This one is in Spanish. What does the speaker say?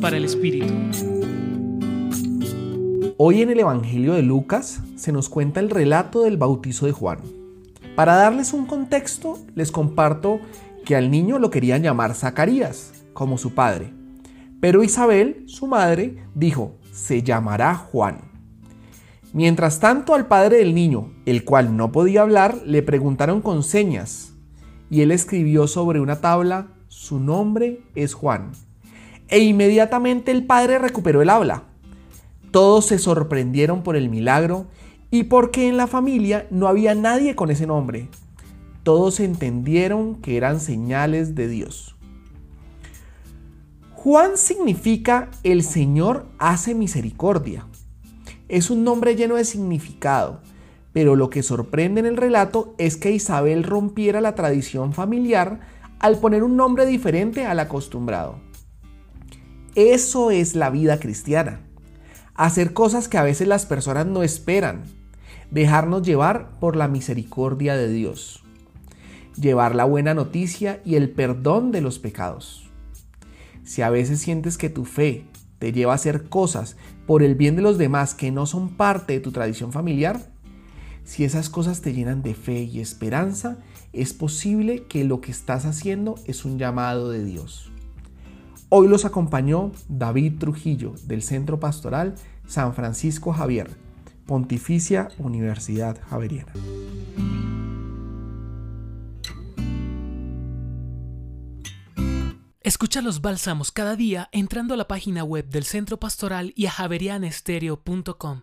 Para el Espíritu. Hoy en el Evangelio de Lucas se nos cuenta el relato del bautizo de Juan. Para darles un contexto, les comparto que al niño lo querían llamar Zacarías, como su padre. Pero Isabel, su madre, dijo, se llamará Juan. Mientras tanto al padre del niño, el cual no podía hablar, le preguntaron con señas, y él escribió sobre una tabla, su nombre es Juan. E inmediatamente el padre recuperó el habla. Todos se sorprendieron por el milagro y porque en la familia no había nadie con ese nombre. Todos entendieron que eran señales de Dios. Juan significa el Señor hace misericordia. Es un nombre lleno de significado, pero lo que sorprende en el relato es que Isabel rompiera la tradición familiar al poner un nombre diferente al acostumbrado. Eso es la vida cristiana. Hacer cosas que a veces las personas no esperan. Dejarnos llevar por la misericordia de Dios. Llevar la buena noticia y el perdón de los pecados. Si a veces sientes que tu fe te lleva a hacer cosas por el bien de los demás que no son parte de tu tradición familiar, si esas cosas te llenan de fe y esperanza, es posible que lo que estás haciendo es un llamado de Dios. Hoy los acompañó David Trujillo del Centro Pastoral San Francisco Javier, Pontificia Universidad Javeriana. Escucha los bálsamos cada día entrando a la página web del Centro Pastoral y a javerianestereo.com.